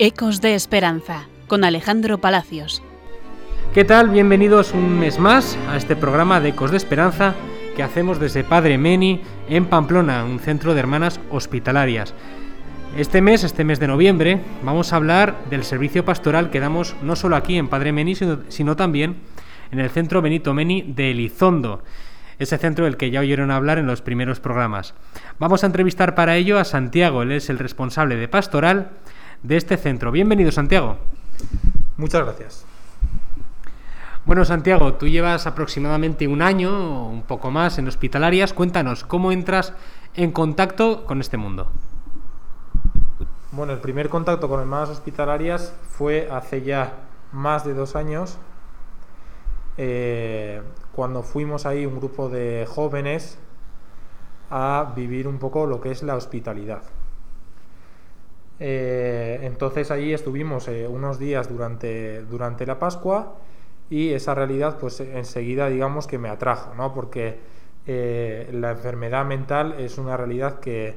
Ecos de Esperanza, con Alejandro Palacios. ¿Qué tal? Bienvenidos un mes más a este programa de Ecos de Esperanza que hacemos desde Padre Meni en Pamplona, un centro de hermanas hospitalarias. Este mes, este mes de noviembre, vamos a hablar del servicio pastoral que damos no solo aquí en Padre Meni, sino, también en el centro Benito Meni de Elizondo, ese centro del que ya oyeron hablar en los primeros programas. Vamos a entrevistar para ello a Santiago, él es el responsable de pastoral de este centro. Bienvenido, Santiago. Muchas gracias. Bueno, Santiago, tú llevas aproximadamente un año o un poco más en hospitalarias. Cuéntanos, ¿cómo entras en contacto con este mundo? Bueno, el primer contacto con hermanas hospitalarias fue hace ya más de dos años, eh, cuando fuimos ahí un grupo de jóvenes a vivir un poco lo que es la hospitalidad. Eh, entonces ahí estuvimos eh, unos días durante, durante la Pascua y esa realidad pues enseguida digamos que me atrajo, ¿no? Porque eh, la enfermedad mental es una realidad que,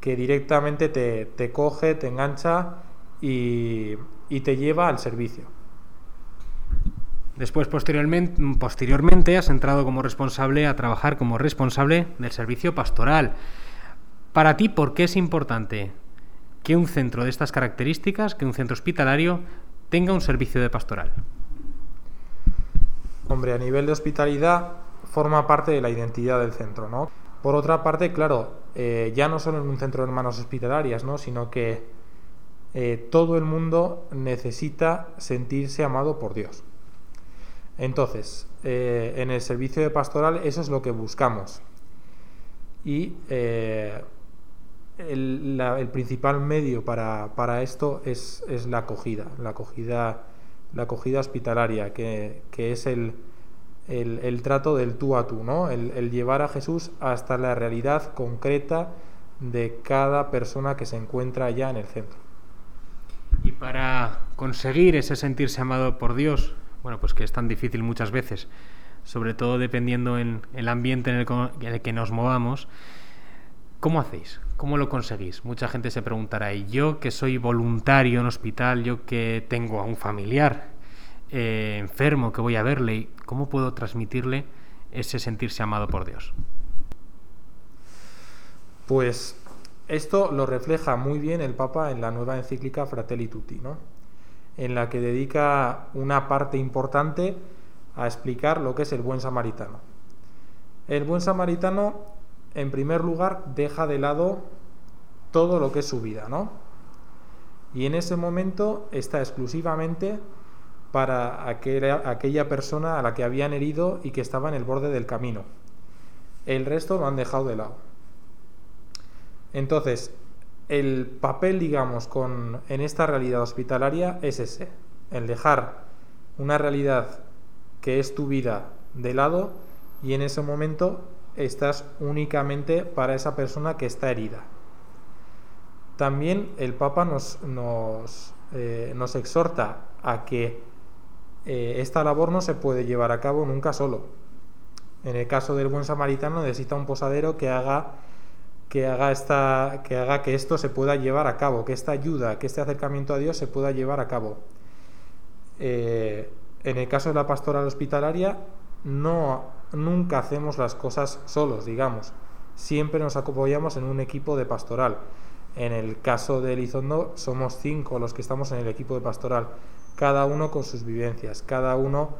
que directamente te, te, coge, te engancha y, y, te lleva al servicio. Después, posteriormente, posteriormente, has entrado como responsable a trabajar como responsable del servicio pastoral. Para ti, ¿por qué es importante que un centro de estas características, que un centro hospitalario, tenga un servicio de pastoral? Hombre, a nivel de hospitalidad forma parte de la identidad del centro, ¿no? Por otra parte, claro, eh, ya no solo en un centro de hermanos hospitalarias, ¿no? Sino que eh, todo el mundo necesita sentirse amado por Dios. Entonces, eh, en el servicio de pastoral eso es lo que buscamos. Y el, principal medio para, esto es, la acogida, la acogida, la acogida hospitalaria, que, es el, trato del tú a tú, ¿no? el, llevar a Jesús hasta la realidad concreta de cada persona que se encuentra allá en el centro. Y para conseguir ese sentirse amado por Dios, bueno, pues que es tan difícil muchas veces, sobre todo dependiendo en el ambiente en el que nos movamos, ¿cómo hacéis? ¿Cómo lo conseguís? Mucha gente se preguntará, ¿y yo que soy voluntario en hospital, yo que tengo a un familiar eh, enfermo que voy a verle, ¿cómo puedo transmitirle ese sentirse amado por Dios? Pues esto lo refleja muy bien el Papa en la nueva encíclica Fratelli Tutti, ¿no? en la que dedica una parte importante a explicar lo que es el buen samaritano. El buen samaritano en primer lugar, deja de lado todo lo que es su vida, ¿no? Y en ese momento está exclusivamente para aquella, persona a la que habían herido y que estaba en el borde del camino. El resto lo han dejado de lado. Entonces, el papel, digamos, con, en esta realidad hospitalaria es ese, el dejar una realidad que es tu vida de lado y en ese momento estás únicamente para esa persona que está herida. También el Papa nos, nos, eh, exhorta a que eh, esta labor no se puede llevar a cabo nunca solo. En el caso del buen samaritano necesita un posadero que haga que haga, esta, que haga que esto se pueda llevar a cabo, que esta ayuda, que este acercamiento a Dios se pueda llevar a cabo. Eh, en el caso de la pastoral hospitalaria, no nunca hacemos las cosas solos, digamos. Siempre nos apoyamos en un equipo de pastoral. En el caso de Elizondo somos cinco los que estamos en el equipo de pastoral, cada uno con sus vivencias, cada uno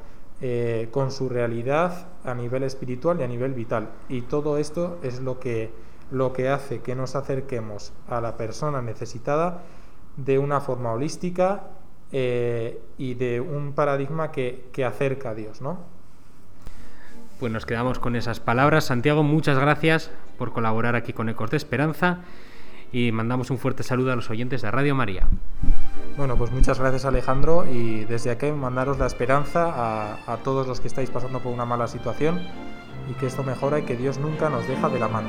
eh, con su realidad a nivel espiritual y a nivel vital. Y todo esto es lo que, lo que hace que nos acerquemos a la persona necesitada de una forma holística eh, y de un paradigma que, que acerca a Dios, ¿no? Pues nos quedamos con esas palabras. Santiago, muchas gracias por colaborar aquí con Ecos de Esperanza y mandamos un fuerte saludo a los oyentes de Radio María. Bueno, pues muchas gracias Alejandro y desde aquí mandaros la esperanza a, a todos los que estáis pasando por una mala situación y que esto mejora y que Dios nunca nos deja de la mano.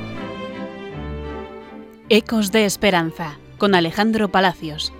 Ecos de Esperanza con Alejandro Palacios.